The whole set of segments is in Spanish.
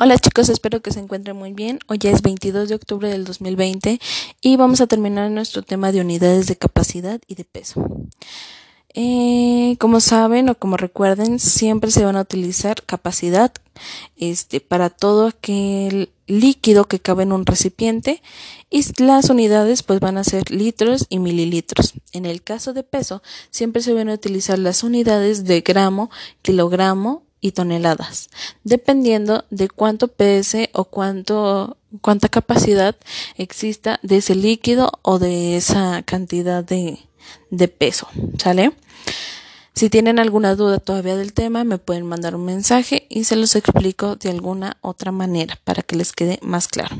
Hola chicos, espero que se encuentren muy bien. Hoy es 22 de octubre del 2020 y vamos a terminar nuestro tema de unidades de capacidad y de peso. Eh, como saben o como recuerden, siempre se van a utilizar capacidad este, para todo aquel líquido que cabe en un recipiente y las unidades pues van a ser litros y mililitros. En el caso de peso, siempre se van a utilizar las unidades de gramo, kilogramo y toneladas, dependiendo de cuánto pese o cuánto cuánta capacidad exista de ese líquido o de esa cantidad de, de peso, ¿sale? Si tienen alguna duda todavía del tema, me pueden mandar un mensaje y se los explico de alguna otra manera para que les quede más claro.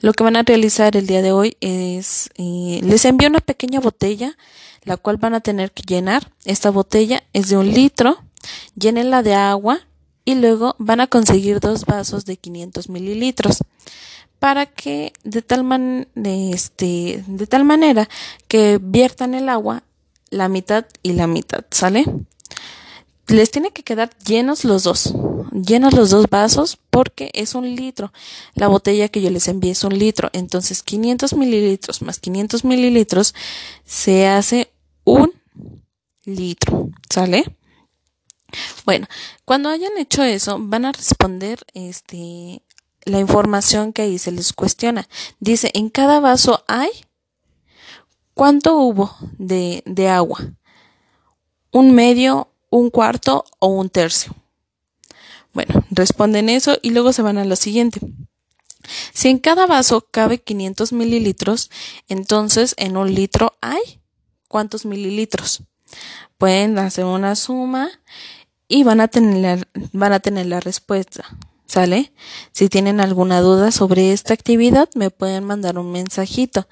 Lo que van a realizar el día de hoy es, eh, les envío una pequeña botella, la cual van a tener que llenar. Esta botella es de un litro llénenla de agua y luego van a conseguir dos vasos de 500 mililitros para que de tal, man este, de tal manera que viertan el agua la mitad y la mitad, ¿sale? Les tiene que quedar llenos los dos, llenos los dos vasos porque es un litro. La botella que yo les envié es un litro, entonces 500 mililitros más 500 mililitros se hace un litro, ¿sale? Bueno, cuando hayan hecho eso, van a responder este la información que ahí se les cuestiona. Dice, en cada vaso hay ¿cuánto hubo de, de agua? ¿Un medio, un cuarto o un tercio? Bueno, responden eso y luego se van a lo siguiente. Si en cada vaso cabe 500 mililitros, entonces en un litro hay ¿cuántos mililitros? Pueden hacer una suma y van a tener la, van a tener la respuesta. ¿Sale? Si tienen alguna duda sobre esta actividad, me pueden mandar un mensajito.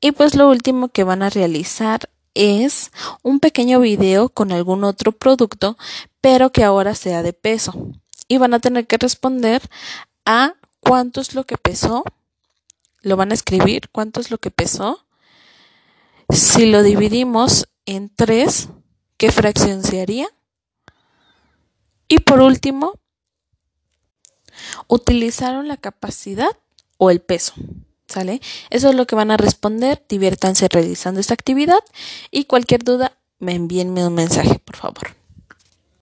Y pues lo último que van a realizar es un pequeño video con algún otro producto, pero que ahora sea de peso. Y van a tener que responder a cuánto es lo que pesó. Lo van a escribir, cuánto es lo que pesó. Si lo dividimos en tres, ¿qué fracción se haría? Y por último, utilizaron la capacidad o el peso. ¿Sale? Eso es lo que van a responder. Diviértanse realizando esta actividad y cualquier duda me envíenme un mensaje, por favor.